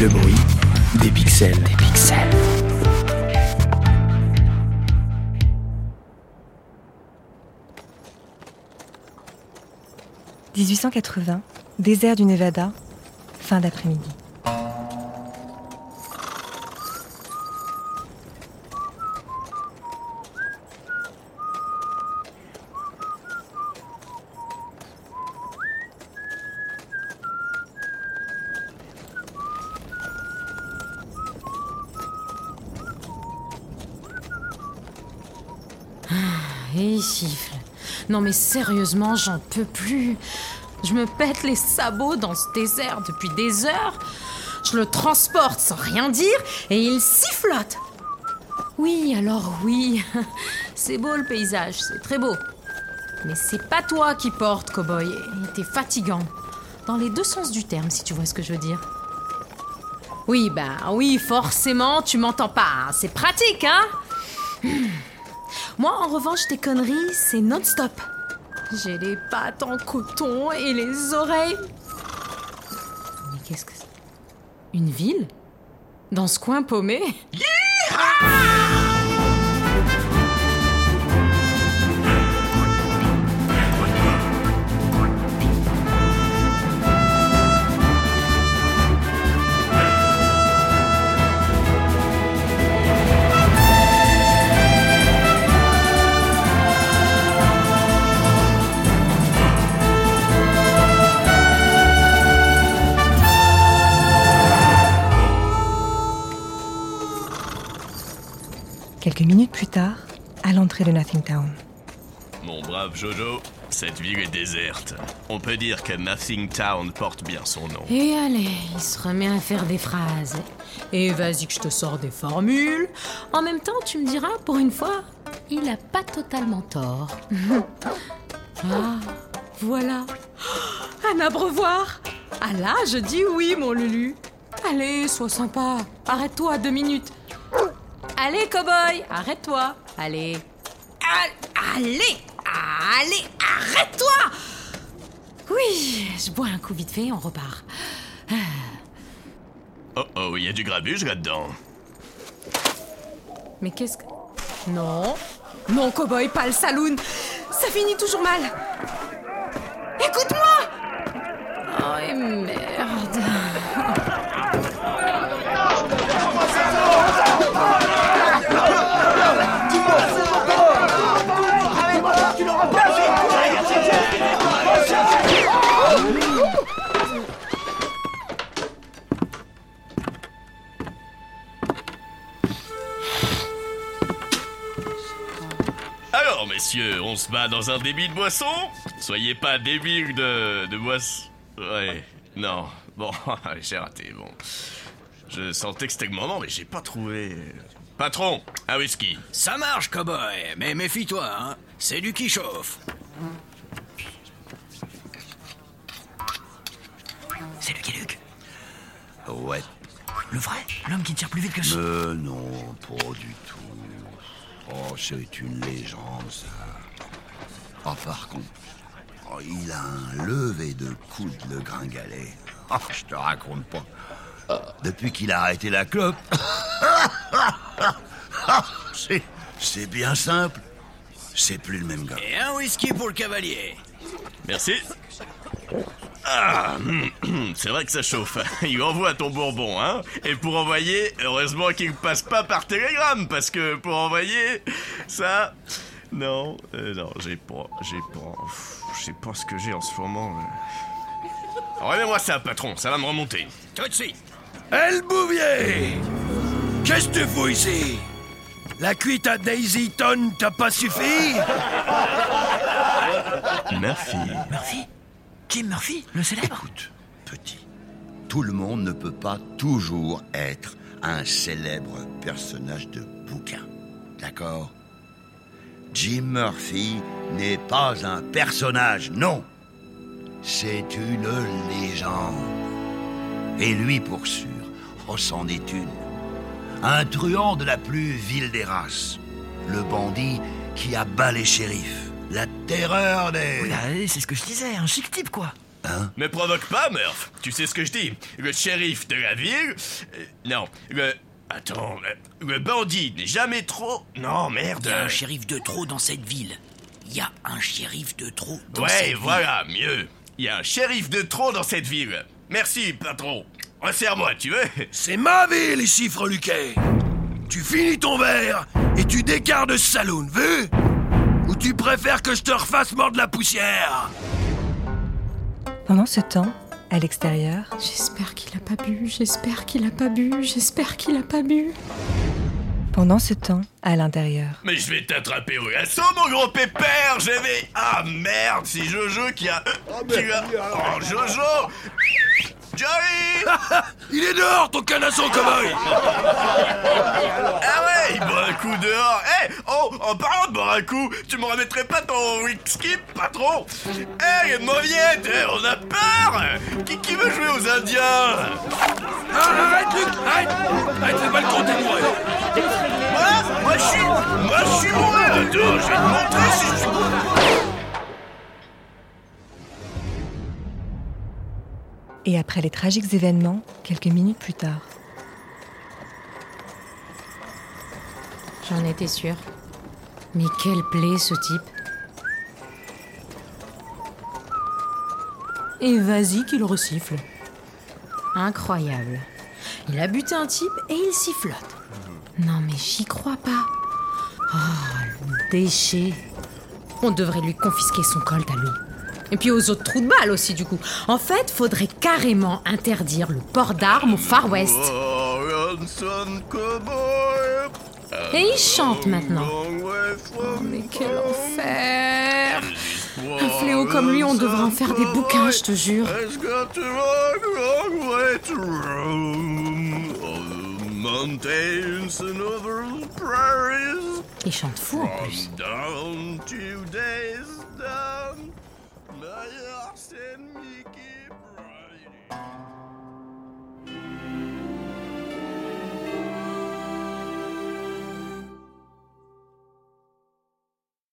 Le bruit des pixels. Des pixels. « 1880, désert du Nevada, fin d'après-midi. Et siffle. Non mais sérieusement, j'en peux plus. Je me pète les sabots dans ce désert depuis des heures. Je le transporte sans rien dire et il sifflote. Oui, alors oui. C'est beau le paysage, c'est très beau. Mais c'est pas toi qui portes, cowboy. T'es fatigant. Dans les deux sens du terme, si tu vois ce que je veux dire. Oui, bah oui, forcément, tu m'entends pas. C'est pratique, hein? Moi, en revanche, tes conneries, c'est non-stop. J'ai les pattes en coton et les oreilles. Mais qu'est-ce que c'est? Une ville? Dans ce coin paumé? Quelques minutes plus tard, à l'entrée de Nothing Town. Mon brave Jojo, cette ville est déserte. On peut dire que Nothing Town porte bien son nom. Et allez, il se remet à faire des phrases. Et vas-y que je te sors des formules. En même temps, tu me diras, pour une fois, il a pas totalement tort. ah, voilà. Un abreuvoir. Ah là, je dis oui, mon Lulu. Allez, sois sympa. Arrête-toi deux minutes. Allez, cowboy, arrête-toi. Allez. Al- Allez, allez, arrête-toi. Oui, je bois un coup vite fait, on repart. Oh oh, il y a du grabuge là-dedans. Mais qu'est-ce que... Non. Non, cowboy, pas le saloon. Ça finit toujours mal. Écoute-moi Oh, et merde. Messieurs, on se bat dans un débit de boisson? Soyez pas débiles de, de boisson. Ouais, non. Bon, j'ai raté, bon. Je sentais que c'était le moment, mais j'ai pas trouvé. Patron, un whisky. Ça marche, cowboy, mais méfie-toi, hein. C'est du qui chauffe. C'est Lucky Luke Ouais. Le vrai? L'homme qui tire plus vite que ça Euh, non, pas du tout. Oh, c'est une légende, ça. Oh, par contre, oh, il a un lever de coude, le gringalet. Oh, je te raconte pas. Depuis qu'il a arrêté la clope, c'est, c'est bien simple. C'est plus le même gars. Et un whisky pour le cavalier. Merci. Ah, c'est vrai que ça chauffe. Il envoie ton bourbon, hein. Et pour envoyer, heureusement qu'il ne passe pas par télégramme, parce que pour envoyer, ça... Non, euh, non, j'ai pas, j'ai pas... Je sais pas ce que j'ai en ce moment. là. Remets-moi ça, patron, ça va me remonter. Tout de suite. Elle Bouvier Qu'est-ce que tu fous ici? La cuite à Daisy Ton t'a pas suffi? Murphy. Murphy Jim Murphy, le célèbre Écoute, petit, tout le monde ne peut pas toujours être un célèbre personnage de bouquin. D'accord? Jim Murphy n'est pas un personnage, non. C'est une légende. Et lui, pour sûr, oh, c'en est une. Un truand de la plus vile des races. Le bandit qui abat les shérifs. Terreur des... Oula, c'est ce que je disais, un chic type quoi. Hein Me provoque pas, Murph. Tu sais ce que je dis. Le shérif de la ville... euh, non, le... Attends, le, le bandit n'est jamais trop... Non, merde. Il y a un shérif de trop dans cette ville. Il y a un shérif de trop dans cette Ouais, ville. voilà, mieux. Il y a un shérif de trop dans cette ville. Merci, patron. Resserre-moi, tu veux? C'est ma ville ici, Freluquet. Tu finis ton verre et tu décarres de ce saloon, vu Ou tu préfères que je te refasse mordre la poussière? Pendant ce temps, à l'extérieur, J'espère qu'il a pas bu, j'espère qu'il a pas bu, j'espère qu'il a pas bu. pendant ce temps, à l'intérieur. Mais je vais t'attraper au lasso, mon gros pépère J'avais... Ah, merde, c'est Jojo qui a... qui a... Oh, Jojo Joey Il est dehors, ton canasson cow-boy Ah ouais, il boit un coup dehors. Eh Oh, en parlant de boire un coup, tu me remettrais pas ton whisky, patron Eh, les mauviettes eh, On a peur. Qui, qui veut jouer aux Indiens Ah, Arrête, Luc Arrête. Arrête, fais pas le compter, moi Moi Moi, je suis... Moi, je suis bourré. Attends, je vais te montrer si je suis Et après les tragiques événements, quelques minutes plus tard. J'en étais sûre. Mais quelle plaie ce type. Et vas-y qu'il resiffle. Incroyable. Il a buté un type et il sifflote. Non mais j'y crois pas. Oh, le déchet. On devrait lui confisquer son colt à lui. Et puis aux autres trous de balles aussi du coup. En fait, faudrait carrément interdire le port d'armes au Far West. Et il chante maintenant. Oh, mais quel enfer Un fléau comme lui, on devrait en faire des bouquins, je te jure. Il chante fou en plus. Austin Mickey Brady.